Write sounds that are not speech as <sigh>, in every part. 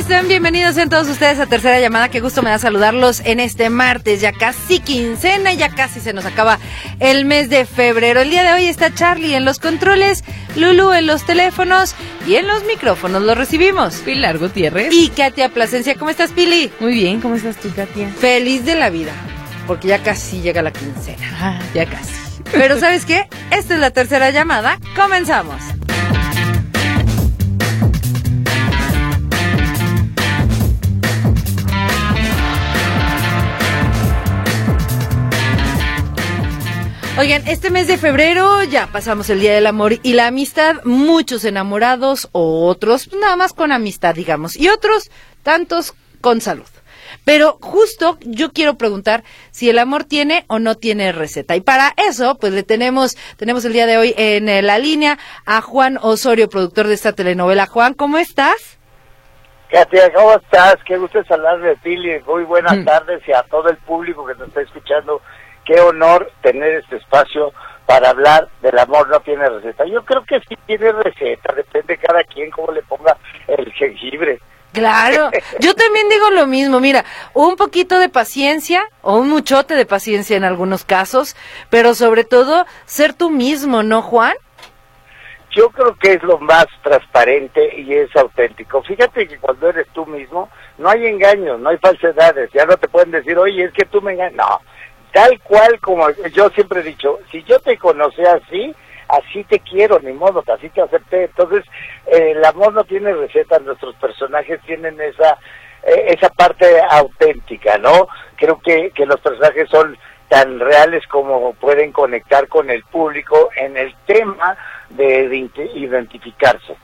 ¿Cómo están? Bienvenidos en todos ustedes a Tercera Llamada. Qué gusto me da saludarlos en este martes, ya casi quincena, ya casi se nos acaba el mes de febrero. El día de hoy está Charlie en los controles, Lulu en los teléfonos y en los micrófonos. Lo recibimos. Pilar Gutiérrez. Y Katia Plasencia. ¿Cómo estás, Pili? Muy bien, ¿cómo estás tú, Katia? Feliz de la vida, porque ya casi llega la quincena. Ah, ya casi. Pero ¿sabes qué? Esta es la tercera llamada. Comenzamos. Oigan, este mes de febrero ya pasamos el Día del Amor y la Amistad, muchos enamorados, otros nada más con amistad, digamos, y otros tantos con salud. Pero justo yo quiero preguntar si el amor tiene o no tiene receta. Y para eso, pues le tenemos, tenemos el día de hoy en eh, la línea a Juan Osorio, productor de esta telenovela. Juan, ¿cómo estás? Katia, ¿cómo estás? Qué gusto de Pili. Muy buenas mm. tardes y a todo el público que nos está escuchando qué honor tener este espacio para hablar del amor no tiene receta. Yo creo que sí tiene receta, depende cada quien cómo le ponga el jengibre. Claro, <laughs> yo también digo lo mismo, mira, un poquito de paciencia o un muchote de paciencia en algunos casos, pero sobre todo ser tú mismo, ¿no, Juan? Yo creo que es lo más transparente y es auténtico. Fíjate que cuando eres tú mismo, no hay engaños, no hay falsedades, ya no te pueden decir, oye, es que tú me engañas. No, tal cual como yo siempre he dicho, si yo te conocí así, así te quiero, ni modo, así te acepté. Entonces, eh, el amor no tiene receta, nuestros personajes tienen esa eh, esa parte auténtica, ¿no? Creo que, que los personajes son tan reales como pueden conectar con el público en el tema de, de identificarse.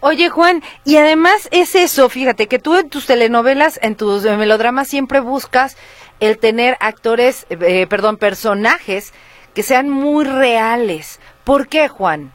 Oye, Juan, y además es eso, fíjate, que tú en tus telenovelas, en tus melodramas siempre buscas el tener actores, eh, perdón, personajes que sean muy reales. ¿Por qué, Juan?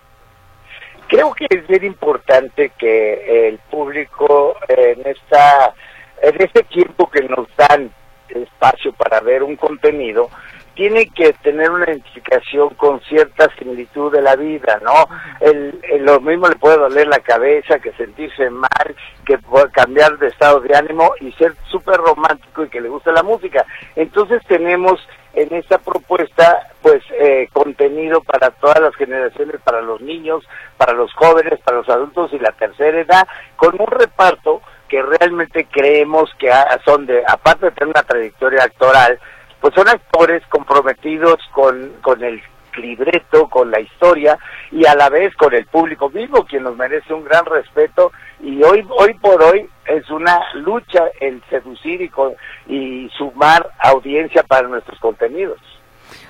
Creo que es bien importante que el público en esta en este tiempo que nos dan espacio para ver un contenido, tiene que tener una identificación con cierta similitud de la vida, ¿no? El, lo mismo le puede doler la cabeza que sentirse mal, que puede cambiar de estado de ánimo y ser súper romántico y que le guste la música. Entonces tenemos en esta propuesta pues eh, contenido para todas las generaciones, para los niños, para los jóvenes, para los adultos y la tercera edad, con un reparto que realmente creemos que son de, aparte de tener una trayectoria actoral, pues son actores comprometidos con, con el libreto, con la historia y a la vez con el público mismo, quien nos merece un gran respeto y hoy, hoy por hoy es una lucha el seducir y, y sumar audiencia para nuestros contenidos.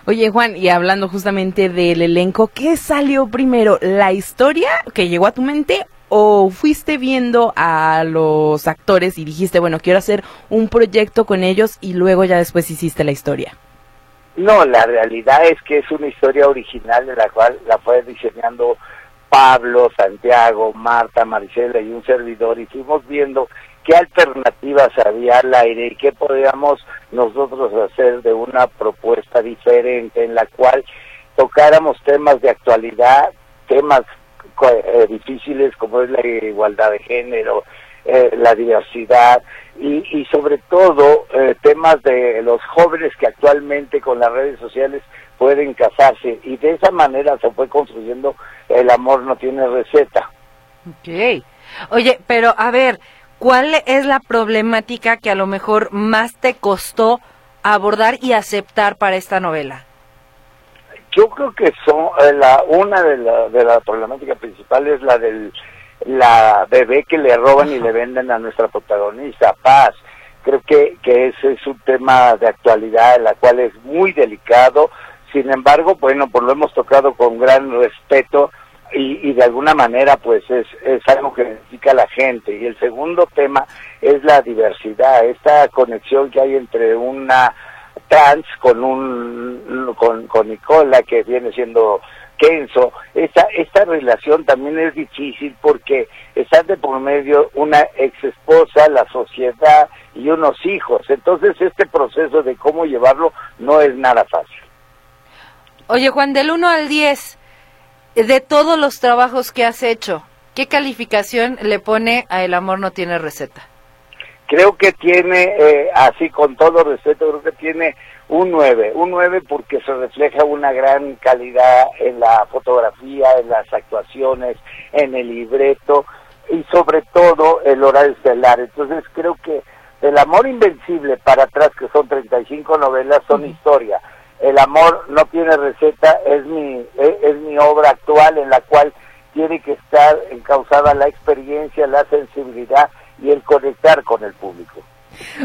Oye Juan, y hablando justamente del elenco, ¿qué salió primero? ¿La historia que llegó a tu mente o fuiste viendo a los actores y dijiste, bueno, quiero hacer un proyecto con ellos y luego ya después hiciste la historia? No, la realidad es que es una historia original de la cual la fue diseñando Pablo, Santiago, Marta, Maricela y un servidor y fuimos viendo qué alternativas había al aire y qué podíamos nosotros hacer de una propuesta diferente en la cual tocáramos temas de actualidad, temas eh, difíciles como es la igualdad de género, eh, la diversidad y, sobre todo eh, temas de los jóvenes que actualmente con las redes sociales pueden casarse y de esa manera se fue construyendo el amor no tiene receta. Ok. Oye, pero a ver, ¿cuál es la problemática que a lo mejor más te costó abordar y aceptar para esta novela? Yo creo que son eh, la una de la, de la problemática principal es la del la bebé que le roban y le venden a nuestra protagonista Paz. Creo que, que ese es un tema de actualidad, en la cual es muy delicado. Sin embargo, bueno, pues lo hemos tocado con gran respeto y, y de alguna manera, pues es, es algo que necesita la gente. Y el segundo tema es la diversidad, esta conexión que hay entre una trans con un con, con Nicola que viene siendo Kenzo, esta, esta relación también es difícil porque está de por medio una ex esposa, la sociedad y unos hijos. Entonces este proceso de cómo llevarlo no es nada fácil. Oye Juan, del 1 al 10, de todos los trabajos que has hecho, ¿qué calificación le pone a El amor no tiene receta? Creo que tiene, eh, así con todo respeto, creo que tiene un 9, un 9 porque se refleja una gran calidad en la fotografía, en las actuaciones, en el libreto y sobre todo el horario estelar. Entonces creo que El Amor Invencible para atrás, que son 35 novelas, son historia. El Amor no tiene receta, es mi, es, es mi obra actual en la cual tiene que estar encausada la experiencia, la sensibilidad y el conectar con el público.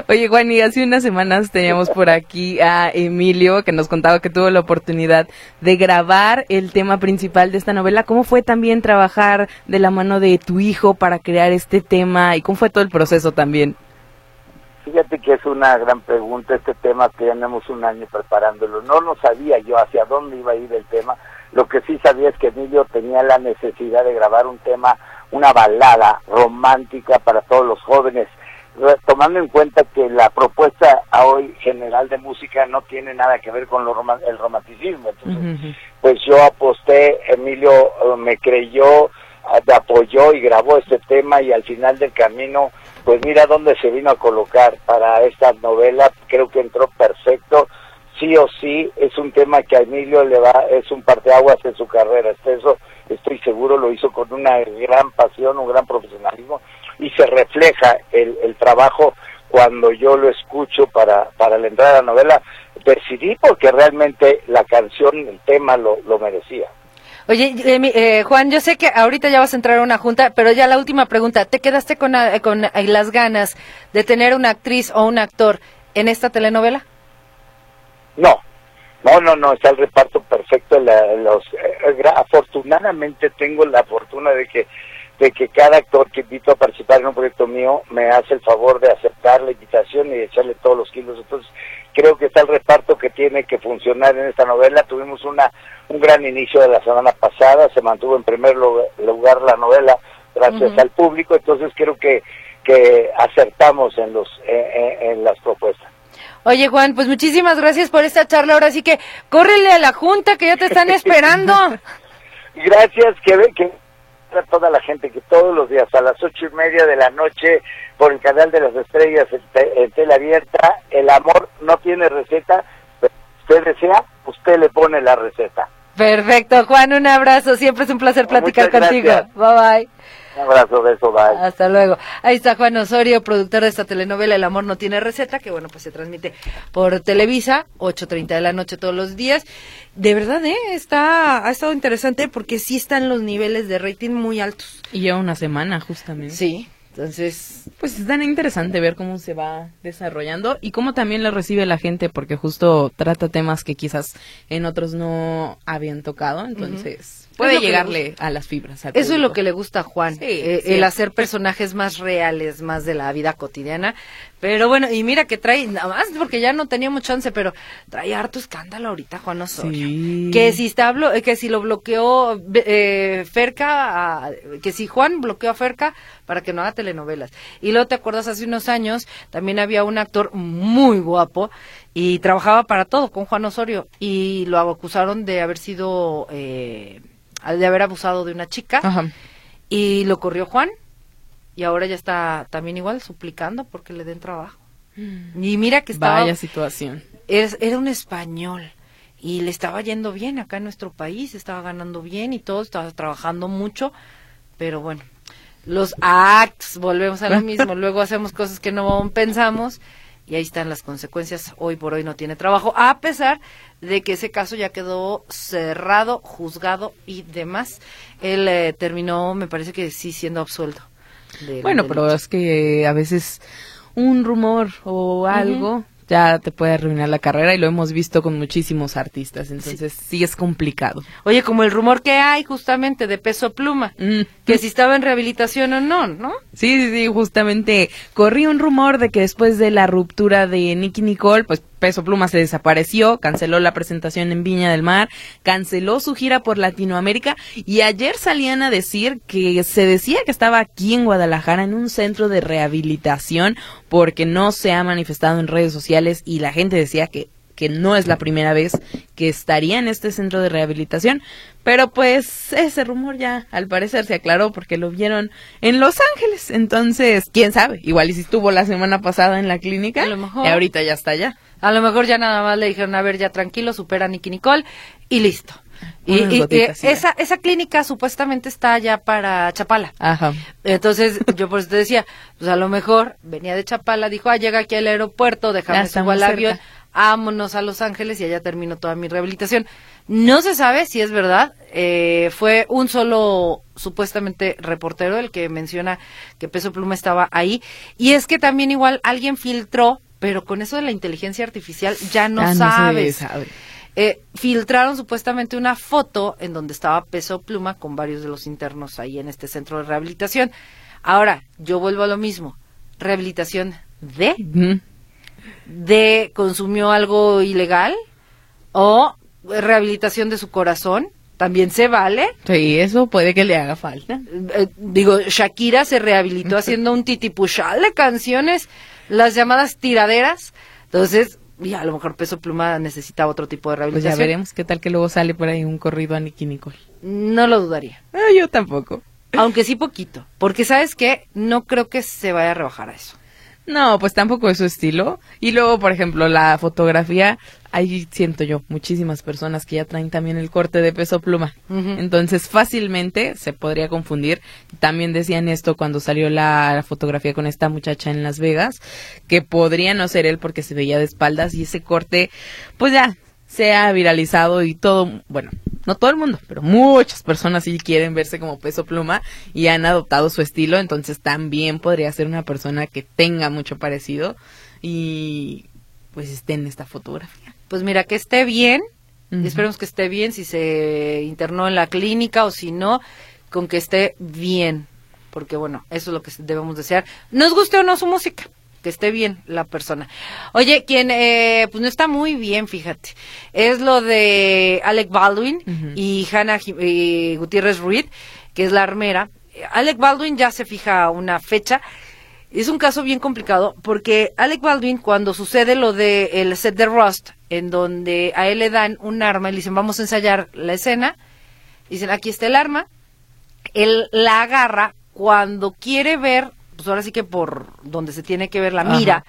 Oye, Juan, y hace unas semanas teníamos por aquí a Emilio que nos contaba que tuvo la oportunidad de grabar el tema principal de esta novela. ¿Cómo fue también trabajar de la mano de tu hijo para crear este tema y cómo fue todo el proceso también? Fíjate que es una gran pregunta este tema que tenemos un año preparándolo. No lo sabía yo hacia dónde iba a ir el tema. Lo que sí sabía es que Emilio tenía la necesidad de grabar un tema, una balada romántica para todos los jóvenes tomando en cuenta que la propuesta a hoy general de música no tiene nada que ver con lo rom el romanticismo. Entonces, uh -huh. pues yo aposté, Emilio uh, me creyó, me apoyó y grabó este tema y al final del camino, pues mira dónde se vino a colocar para esta novela, creo que entró perfecto. Sí o sí, es un tema que a Emilio le va, es un parteaguas en su carrera. Eso estoy seguro lo hizo con una gran pasión, un gran profesionalismo y se refleja el, el trabajo cuando yo lo escucho para, para la entrada de la novela, decidí porque realmente la canción, el tema lo, lo merecía. Oye, eh, eh, Juan, yo sé que ahorita ya vas a entrar a una junta, pero ya la última pregunta, ¿te quedaste con, eh, con las ganas de tener una actriz o un actor en esta telenovela? No, no, no, no, está el reparto perfecto. La, los, afortunadamente tengo la fortuna de que de que cada actor que invito a participar en un proyecto mío me hace el favor de aceptar la invitación y echarle todos los kilos. Entonces, creo que está el reparto que tiene que funcionar en esta novela. Tuvimos una un gran inicio de la semana pasada, se mantuvo en primer lugar la novela gracias uh -huh. al público, entonces creo que que acertamos en los en, en las propuestas. Oye Juan, pues muchísimas gracias por esta charla. Ahora sí que córrele a la junta que ya te están <laughs> esperando. gracias, que que a toda la gente que todos los días a las ocho y media de la noche por el canal de las estrellas en, te, en tela abierta, el amor no tiene receta, pero usted desea, usted le pone la receta. Perfecto, Juan, un abrazo, siempre es un placer platicar contigo. Bye bye. Un abrazo, beso, bye. Hasta luego. Ahí está Juan Osorio, productor de esta telenovela El amor no tiene receta, que bueno, pues se transmite por Televisa, 8.30 de la noche todos los días. De verdad, ¿eh? Está, ha estado interesante porque sí están los niveles de rating muy altos. Y lleva una semana, justamente. Sí, entonces... Pues es tan interesante ver cómo se va desarrollando y cómo también lo recibe la gente, porque justo trata temas que quizás en otros no habían tocado, entonces... Uh -huh puede llegarle a las fibras. Eso es lo que le gusta a Juan, sí, eh, el hacer personajes más reales, más de la vida cotidiana. Pero bueno, y mira que trae, nada más porque ya no teníamos chance, pero trae harto escándalo ahorita Juan Osorio. Sí. Que si está que si lo bloqueó eh, Ferca, a, que si Juan bloqueó a Ferca para que no haga telenovelas. Y luego te acuerdas hace unos años, también había un actor muy guapo y trabajaba para todo con Juan Osorio y lo acusaron de haber sido eh, de haber abusado de una chica Ajá. y lo corrió Juan y ahora ya está también igual suplicando porque le den trabajo. Mm. Y mira que estaba... Vaya situación. Es, era un español y le estaba yendo bien acá en nuestro país, estaba ganando bien y todo, estaba trabajando mucho, pero bueno, los acts, volvemos a lo mismo, <laughs> luego hacemos cosas que no pensamos y ahí están las consecuencias. Hoy por hoy no tiene trabajo, a pesar de que ese caso ya quedó cerrado, juzgado y demás. Él eh, terminó, me parece que sí, siendo absuelto. Bueno, pero es que a veces un rumor o algo, ya te puede arruinar la carrera y lo hemos visto con muchísimos artistas, entonces sí, es complicado. Oye, como el rumor que hay justamente de peso pluma, Mm. que si estaba en rehabilitación o no, ¿no? Sí, sí, sí, justamente corrí un rumor de que después de la ruptura de Nicky Nicole, pues Peso Pluma se desapareció, canceló la presentación en Viña del Mar, canceló su gira por Latinoamérica y ayer salían a decir que se decía que estaba aquí en Guadalajara en un centro de rehabilitación porque no se ha manifestado en redes sociales y la gente decía que que no es la primera vez que estaría en este centro de rehabilitación, pero pues ese rumor ya al parecer se aclaró porque lo vieron en Los Ángeles, entonces, quién sabe, igual y si estuvo la semana pasada en la clínica, A lo mejor. y ahorita ya está allá. A lo mejor ya nada más le dijeron, a ver, ya tranquilo, supera a Nicky Nicole y listo. Y, gotitas esa, esa clínica supuestamente está ya para Chapala. Ajá. Entonces, yo por eso te decía, pues a lo mejor venía de Chapala, dijo, ah, llega aquí al aeropuerto, déjame subo al avión, vámonos a Los Ángeles y allá termino toda mi rehabilitación. No se sabe si es verdad, eh, fue un solo supuestamente reportero el que menciona que Peso Pluma estaba ahí. Y es que también igual alguien filtró, pero con eso de la inteligencia artificial ya no Ya sabes. sabe. Eh, filtraron supuestamente una foto en donde estaba Peso Pluma con varios de los internos ahí en este centro de rehabilitación. Ahora, yo vuelvo a lo mismo. Rehabilitación de, de consumió algo ilegal o rehabilitación de su corazón, también se vale. Sí, eso puede que le haga falta. Eh, digo, Shakira se rehabilitó haciendo un titipuchal de canciones, las llamadas tiraderas. Entonces, y a lo mejor Peso Pluma necesita otro tipo de Pues ya rehabilitación. veremos qué tal que luego sale por ahí un corrido a Nicky Nicole. No lo dudaría. Ah, yo tampoco. Aunque sí poquito. Porque sabes que no creo que se vaya a rebajar a eso. No, pues tampoco es su estilo. Y luego, por ejemplo, la fotografía, ahí siento yo muchísimas personas que ya traen también el corte de peso pluma. Entonces, fácilmente se podría confundir. También decían esto cuando salió la, la fotografía con esta muchacha en Las Vegas, que podría no ser él porque se veía de espaldas y ese corte, pues ya se ha viralizado y todo, bueno, no todo el mundo, pero muchas personas sí quieren verse como peso pluma y han adoptado su estilo, entonces también podría ser una persona que tenga mucho parecido y pues esté en esta fotografía. Pues mira, que esté bien. y Ujú. esperemos que esté bien si se internó en la clínica o si no, con que esté bien. Porque bueno, eso es lo que debemos desear. Nos guste o no su música. Que esté bien la persona. Oye, quien eh, pues no está muy bien, fíjate, es lo de Alec Baldwin y Hannah eh, Gutiérrez Ruiz, que es la armera. Alec Baldwin ya se fija una fecha. Es un caso bien complicado porque Alec Baldwin, cuando sucede lo de el set de Rust, en donde a él le dan un arma y le dicen vamos a ensayar la escena, dicen aquí está el arma, él la agarra cuando quiere ver, pues ahora sí que por donde se tiene que ver la Ajá. mira,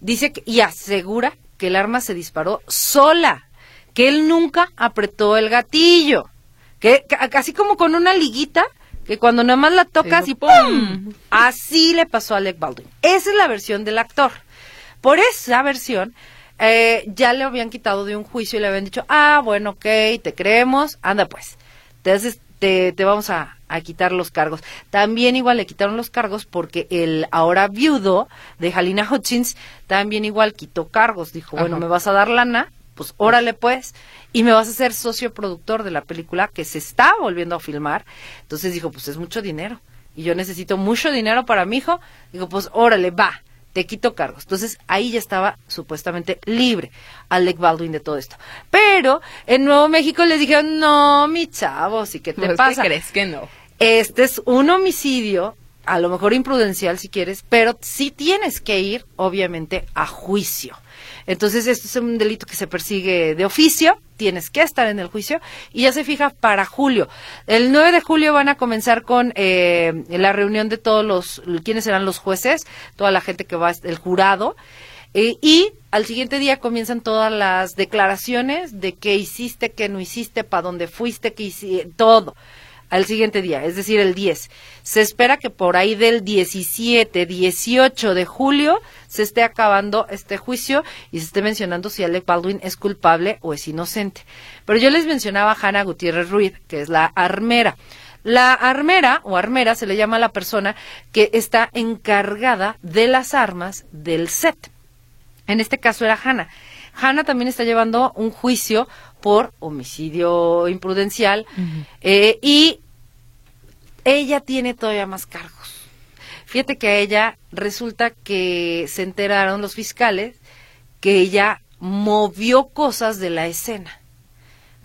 dice que, y asegura que el arma se disparó sola, que él nunca apretó el gatillo, que, ca- casi como con una liguita, que cuando nada más la tocas y ¡pum! Así le pasó a Alec Baldwin. Esa es la versión del actor. Por esa versión, eh, ya le habían quitado de un juicio y le habían dicho, ah, bueno, ok, te creemos, anda pues, te, haces- te, te vamos a, a quitar los cargos. También igual le quitaron los cargos porque el ahora viudo de Halina Hutchins también igual quitó cargos. Dijo, bueno, me vas a dar lana, pues órale pues, y me vas a ser socio productor de la película que se está volviendo a filmar. Entonces dijo, pues es mucho dinero y yo necesito mucho dinero para mi hijo. Digo, pues órale, va, te quito cargos. Entonces ahí ya estaba supuestamente libre Alec Baldwin de todo esto. Pero en Nuevo México les dijeron, no, mi chavo, ¿sí qué te <laughs> Pues, ¿qué pasa? crees que no? Este es un homicidio, a lo mejor imprudencial si quieres, pero sí tienes que ir, obviamente, a juicio. Entonces, esto es un delito que se persigue de oficio, tienes que estar en el juicio y ya se fija para julio. El 9 de julio van a comenzar con eh, la reunión de todos los, quiénes serán los jueces, toda la gente que va, el jurado. Eh, y al siguiente día comienzan todas las declaraciones de qué hiciste, qué no hiciste, para dónde fuiste, qué hiciste, todo. Al siguiente día, es decir, el 10. Se espera que por ahí del 17, 18 de julio se esté acabando este juicio y se esté mencionando si Alec Baldwin es culpable o es inocente. Pero yo les mencionaba a Hannah Gutiérrez Ruiz, que es la armera. La armera o armera se le llama a la persona que está encargada de las armas del set. En este caso era Hannah. Hannah también está llevando un juicio por homicidio imprudencial eh, y ella tiene todavía más cargos. Fíjate que a ella resulta que se enteraron los fiscales que ella movió cosas de la escena.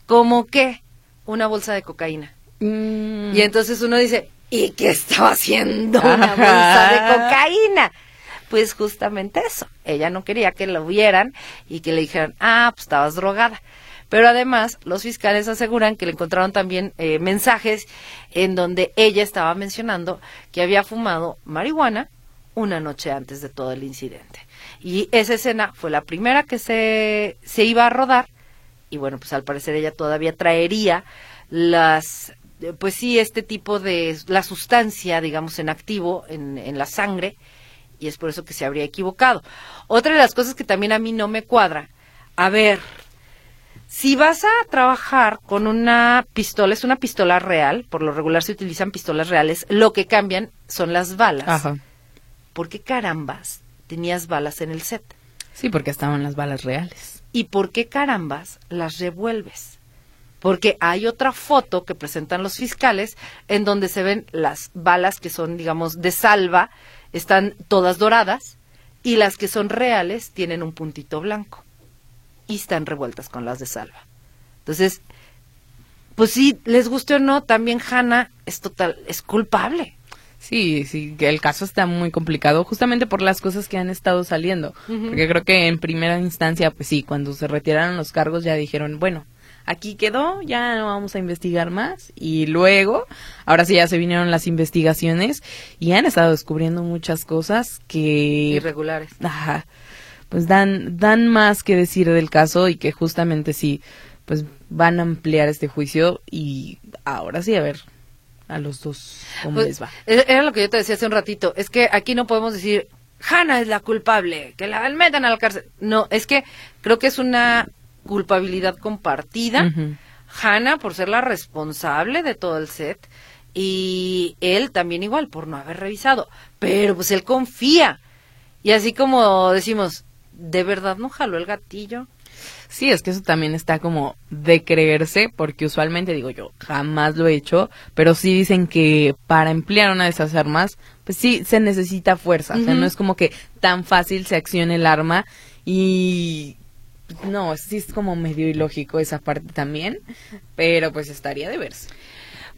¿Como qué? Una bolsa de cocaína. Mm. Y entonces uno dice, ¿y qué estaba haciendo una bolsa de cocaína? Pues justamente eso. Ella no quería que lo vieran y que le dijeran, ah, pues estabas drogada. Pero además, los fiscales aseguran que le encontraron también eh, mensajes en donde ella estaba mencionando que había fumado marihuana una noche antes de todo el incidente. Y esa escena fue la primera que se, se iba a rodar y bueno, pues al parecer ella todavía traería las, pues sí, este tipo de, la sustancia, digamos, en activo en, en la sangre y es por eso que se habría equivocado. Otra de las cosas que también a mí no me cuadra, a ver, si vas a trabajar con una pistola, es una pistola real, por lo regular se utilizan pistolas reales, lo que cambian son las balas. Ajá. ¿Por qué carambas tenías balas en el set? Sí, porque estaban las balas reales. ¿Y por qué carambas las revuelves? Porque hay otra foto que presentan los fiscales en donde se ven las balas que son, digamos, de salva, están todas doradas, y las que son reales tienen un puntito blanco y están revueltas con las de salva. Entonces, pues sí, les guste o no, también Hannah es total, es culpable. Sí, sí, que el caso está muy complicado justamente por las cosas que han estado saliendo. Porque creo que en primera instancia, pues sí, cuando se retiraron los cargos ya dijeron, bueno, aquí quedó, ya no vamos a investigar más. Y luego, ahora sí ya se vinieron las investigaciones y han estado descubriendo muchas cosas que... Irregulares. Ajá, pues dan, dan más que decir del caso y que justamente sí, pues van a ampliar este juicio y ahora sí, a ver, a los dos cómo Pues, les va. e- Era lo que yo te decía hace un ratito. Es que aquí no podemos decir, Hannah es la culpable, que la metan a la cárcel. No, es que creo que es una culpabilidad compartida. Ujú. Hannah por ser la responsable de todo el set y él también igual por no haber revisado. Pero pues él confía. Y así como decimos, ¿de verdad no jaló el gatillo? Sí, es que eso también está como de creerse, porque usualmente digo yo, jamás lo he hecho, pero sí dicen que para emplear una de esas armas, pues sí se necesita fuerza, o sea, no es como que tan fácil se accione el arma y no, sí es como medio ilógico esa parte también, pero pues estaría de verse.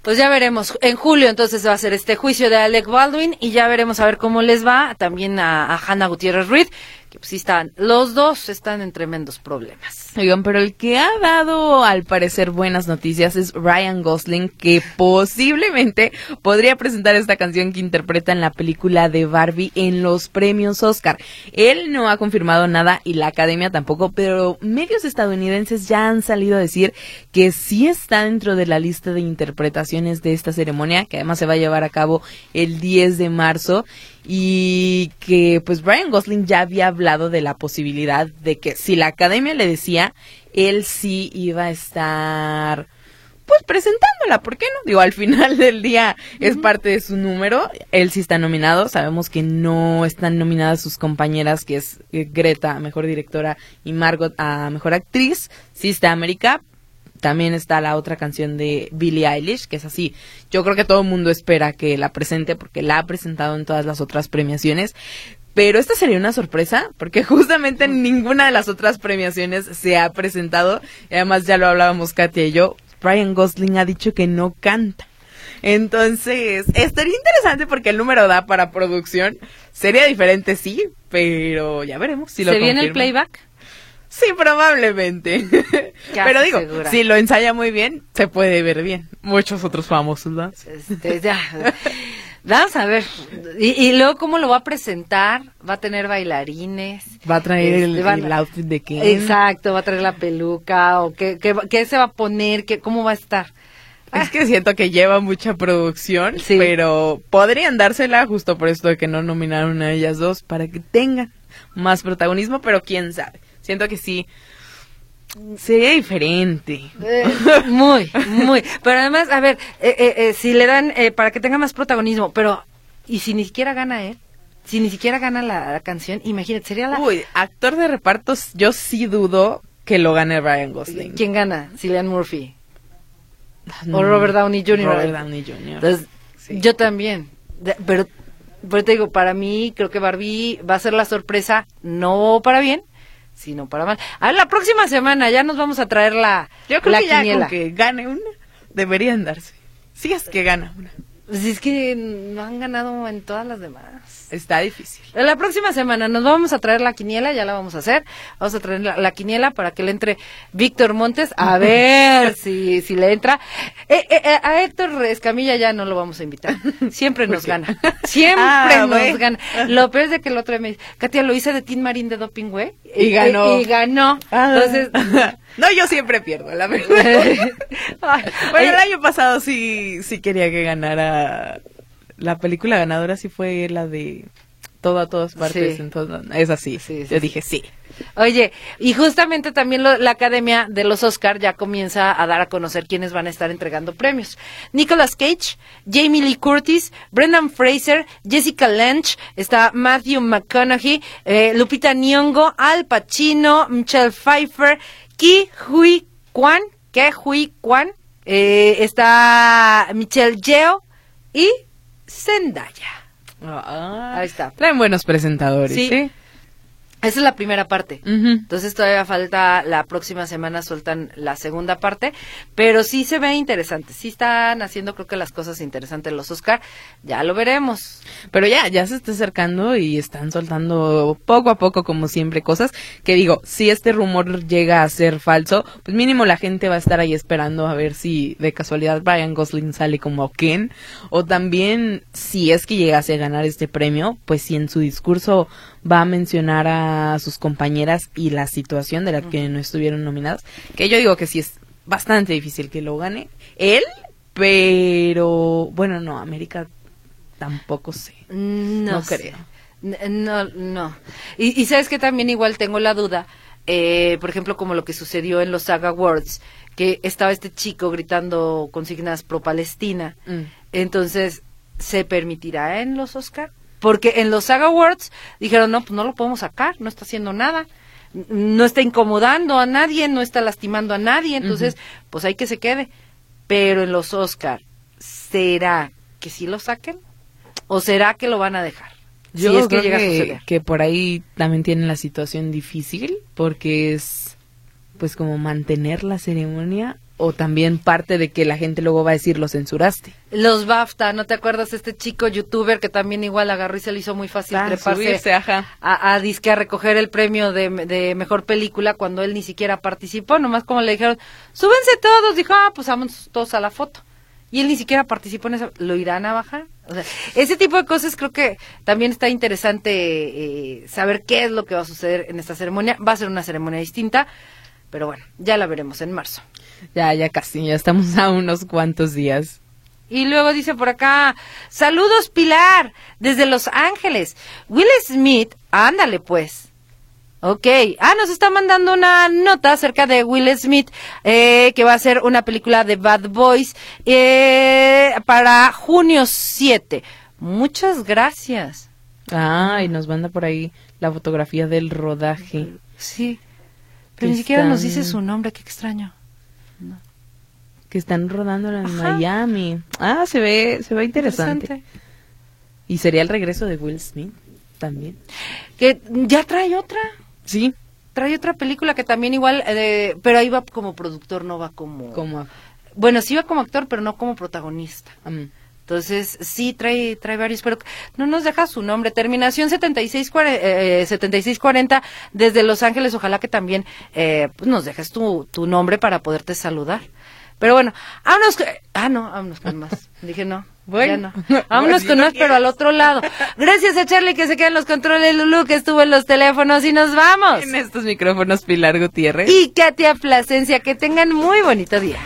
Pues ya veremos. En julio entonces va a ser este juicio de Alec Baldwin y ya veremos a ver cómo les va también a, a Hannah Gutiérrez Reed, que pues sí están, los dos están en tremendos problemas. Oigan, pero el que ha dado al parecer buenas noticias es Ryan Gosling, que posiblemente podría presentar esta canción que interpreta en la película de Barbie en los premios Oscar. Él no ha confirmado nada y la academia tampoco, pero medios estadounidenses ya han salido a decir que sí está dentro de la lista de interpretaciones de esta ceremonia, que además se va a llevar a cabo el 10 de marzo y que pues Ryan Gosling ya había hablado de la posibilidad de que si la academia le decía, él sí iba a estar pues presentándola, ¿por qué no? Digo, al final <laughs> del día es parte de su número, él sí está nominado, sabemos que no están nominadas sus compañeras, que es eh, Greta, a Mejor Directora, y Margot a Mejor Actriz, sí está América, también está la otra canción de Billie Eilish, que es así. Yo creo que todo el mundo espera que la presente porque la ha presentado en todas las otras premiaciones. Pero esta sería una sorpresa porque <laughs> justamente en ninguna de las otras premiaciones se ha presentado. Y además ya lo hablábamos Katia y yo. Ryan Gosling ha dicho que no canta. Entonces, estaría interesante porque el número da para producción. Sería diferente, sí, pero ya veremos si lo ¿Se viene el playback? Sí, probablemente. <laughs> Pero digo, segura. si lo ensaya muy bien, se puede ver bien. Muchos otros famosos, ¿no? Este, ya. Vamos a ver. Y, y luego, ¿cómo lo va a presentar? Va a tener bailarines. Va a traer el, Este, van- el outfit de Ken. Exacto, va a traer la peluca o qué, qué, qué se va a poner, qué, cómo va a estar. Es que siento que lleva mucha producción, Sí. pero podrían dársela justo por esto de que no nominaron a ellas dos para que tengan más protagonismo, pero quién sabe. Siento que sí. Sería diferente. Eh, muy, muy. Pero además, a ver, eh, eh, eh, si le dan eh, para que tenga más protagonismo, pero ¿y si ni siquiera gana él? Si ni siquiera gana la, la canción, imagínate, sería la... Uy, actor de repartos, yo sí dudo que lo gane Ryan Gosling. ¿Quién gana? Cillian Murphy. No, o Robert Downey Jr. Robert Downey Jr. Entonces, Sí. yo también. Pero, pero te digo, para mí creo que Barbie va a ser la sorpresa, no para bien, sino para mal. A ver, la próxima semana ya nos vamos a traer la, Yo creo la que ya quiniela. con que gane una, deberían darse. Si es que gana una. Pues es que no han ganado en todas las demás. Está difícil. La próxima semana nos vamos a traer la quiniela, ya la vamos a hacer. Vamos a traer la, la quiniela para que le entre Víctor Montes, a <laughs> ver si, si le entra. Eh, eh, eh, a Héctor Escamilla ya no lo vamos a invitar. Siempre <laughs> nos gana. Siempre Ah, nos gana. Lo peor es de que el otro día me dice, Katia, lo hice de Tin Marín de Doping, güey. Y ganó. Y, ganó. Ah. Entonces, <laughs> no, yo siempre pierdo, la verdad. Ay, bueno, el año pasado sí, sí quería que ganara. La película ganadora sí fue la de todo a todas partes. Sí. En todo, es así. Sí, sí, yo dije sí. Oye, y justamente también lo- la Academia de los Oscar ya comienza a dar a conocer quiénes van a estar entregando premios. Nicolas Cage, Jamie Lee Curtis, Brendan Fraser, Jessica Lange, está Matthew McConaughey, eh, Lupita Nyong'o, Al Pacino, Michelle Pfeiffer, Ki Hui Kwan, Ke Hui Kwan, eh, está Michelle Yeoh y Zendaya. Ah, Ahí está. Traen buenos presentadores, Sí. ¿sí? Esa es la primera parte. Entonces todavía falta, la próxima semana sueltan la segunda parte, pero sí se ve interesante, sí están haciendo creo que las cosas interesantes los Oscar, ya lo veremos. Pero ya, ya se está acercando y están soltando poco a poco, como siempre, cosas que digo, si este rumor llega a ser falso, pues mínimo la gente va a estar ahí esperando a ver si de casualidad Brian Gosling sale como Ken, o también si es que llegase a ganar este premio, pues si en su discurso va a mencionar a sus compañeras y la situación de la que no estuvieron nominadas, que yo digo que sí es bastante difícil que lo gane él, pero bueno, no, América tampoco sé. No, No sé. creo. N- No, no. Y, y sabes que también igual tengo la duda, eh, por ejemplo, como lo que sucedió en los Saga Awards, que estaba este chico gritando consignas pro Palestina. Mm. Entonces, ¿se permitirá en los Oscar? Porque en los Saga Awards dijeron, no, pues no lo podemos sacar, no está haciendo nada, no está incomodando a nadie, no está lastimando a nadie, entonces, pues hay que se quede. Pero en los Oscar, ¿será que sí lo saquen? ¿O será que lo van a dejar? Yo si es que creo llega a que, suceder. que por ahí también tienen la situación difícil porque es pues como mantener la ceremonia o también parte de que la gente luego va a decir lo censuraste. Los BAFTA, ¿no te acuerdas este chico youtuber que también igual agarró y se le hizo muy fácil Ah, treparse subirse, ajá. a, a disque a recoger el premio de, de mejor película cuando él ni siquiera participó, nomás como le dijeron, súbense todos, dijo, ah, pues vamos todos a la foto. Y él ni siquiera participó en eso, ¿lo irán a bajar? O sea, ese tipo de cosas creo que también está interesante eh, saber qué es lo que va a suceder en esta ceremonia. Va a ser una ceremonia distinta, pero bueno, ya la veremos en marzo. Ya, ya casi, ya estamos a unos cuantos días. Y luego dice por acá, saludos Pilar, desde Los Ángeles. Will Smith, ándale pues. Ok, ah, nos está mandando una nota acerca de Will Smith, eh, que va a ser una película de Bad Boys eh, para junio 7. Muchas gracias. Ah, y nos manda por ahí la fotografía del rodaje. Sí, pero ni siquiera nos dice su nombre, qué extraño. Que están rodando en Ajá. Miami. Ah, se ve, se ve interesante. Y sería el regreso de Will Smith también. Que ya trae otra. Sí, Trae otra película que también igual, eh, pero ahí va como productor, no va como... como... Bueno, sí va como actor, pero no como protagonista. mm, Entonces, sí, trae, trae varios, pero no nos deja su nombre. Terminación 7640, eh, 7640 desde Los Ángeles. Ojalá que también eh, pues nos dejes tu, tu nombre para poderte saludar. Pero bueno, vámonos. Ah, no, vámonos con más. <laughs> Dije no. Bueno. no. Vámonos con más, pero al otro lado. Gracias a Charlie que se queda en los controles, Lulu que estuvo en los teléfonos y nos vamos. En estos micrófonos, Pilar Gutiérrez. Y Katia Plasencia, que tengan muy bonito día.